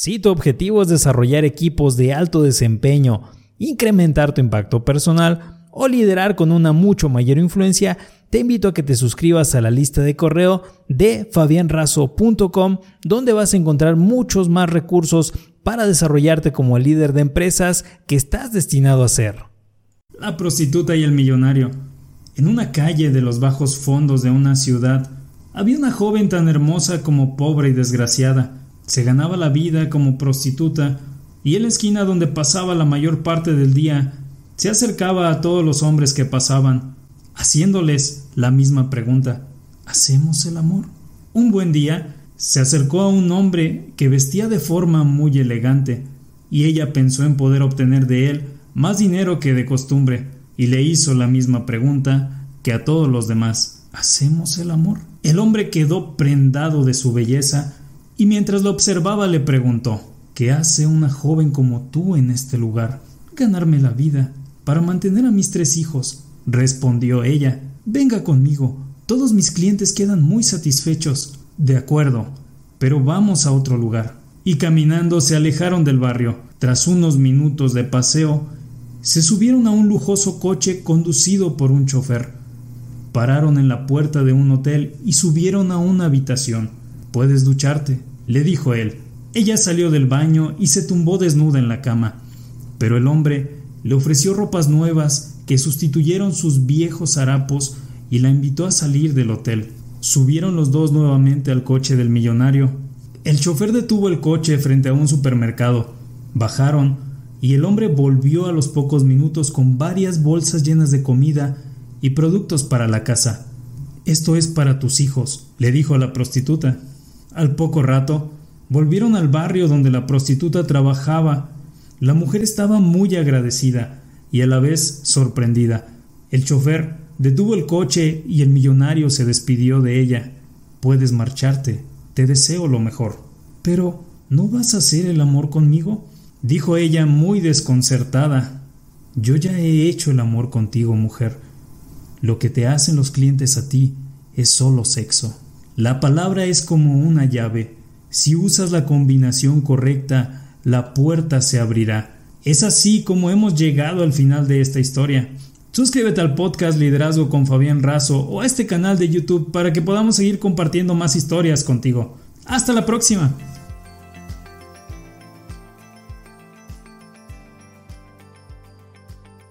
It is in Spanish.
Si tu objetivo es desarrollar equipos de alto desempeño, incrementar tu impacto personal o liderar con una mucho mayor influencia, te invito a que te suscribas a la lista de correo de fabianrazo.com, donde vas a encontrar muchos más recursos para desarrollarte como líder de empresas que estás destinado a ser. La prostituta y el millonario. En una calle de los bajos fondos de una ciudad, había una joven tan hermosa como pobre y desgraciada. Se ganaba la vida como prostituta y en la esquina donde pasaba la mayor parte del día se acercaba a todos los hombres que pasaban, haciéndoles la misma pregunta ¿Hacemos el amor? Un buen día se acercó a un hombre que vestía de forma muy elegante, y ella pensó en poder obtener de él más dinero que de costumbre, y le hizo la misma pregunta que a todos los demás ¿Hacemos el amor? El hombre quedó prendado de su belleza y mientras lo observaba le preguntó ¿Qué hace una joven como tú en este lugar? Ganarme la vida, para mantener a mis tres hijos, respondió ella. Venga conmigo, todos mis clientes quedan muy satisfechos. De acuerdo, pero vamos a otro lugar. Y caminando se alejaron del barrio. Tras unos minutos de paseo, se subieron a un lujoso coche conducido por un chofer. Pararon en la puerta de un hotel y subieron a una habitación. Puedes ducharte, le dijo él. Ella salió del baño y se tumbó desnuda en la cama, pero el hombre le ofreció ropas nuevas que sustituyeron sus viejos harapos y la invitó a salir del hotel. Subieron los dos nuevamente al coche del millonario. El chofer detuvo el coche frente a un supermercado. Bajaron y el hombre volvió a los pocos minutos con varias bolsas llenas de comida y productos para la casa. Esto es para tus hijos, le dijo a la prostituta. Al poco rato, volvieron al barrio donde la prostituta trabajaba. La mujer estaba muy agradecida y a la vez sorprendida. El chofer detuvo el coche y el millonario se despidió de ella. Puedes marcharte, te deseo lo mejor. Pero, ¿no vas a hacer el amor conmigo? dijo ella muy desconcertada. Yo ya he hecho el amor contigo, mujer. Lo que te hacen los clientes a ti es solo sexo. La palabra es como una llave. Si usas la combinación correcta, la puerta se abrirá. Es así como hemos llegado al final de esta historia. Suscríbete al podcast Liderazgo con Fabián Razo o a este canal de YouTube para que podamos seguir compartiendo más historias contigo. Hasta la próxima.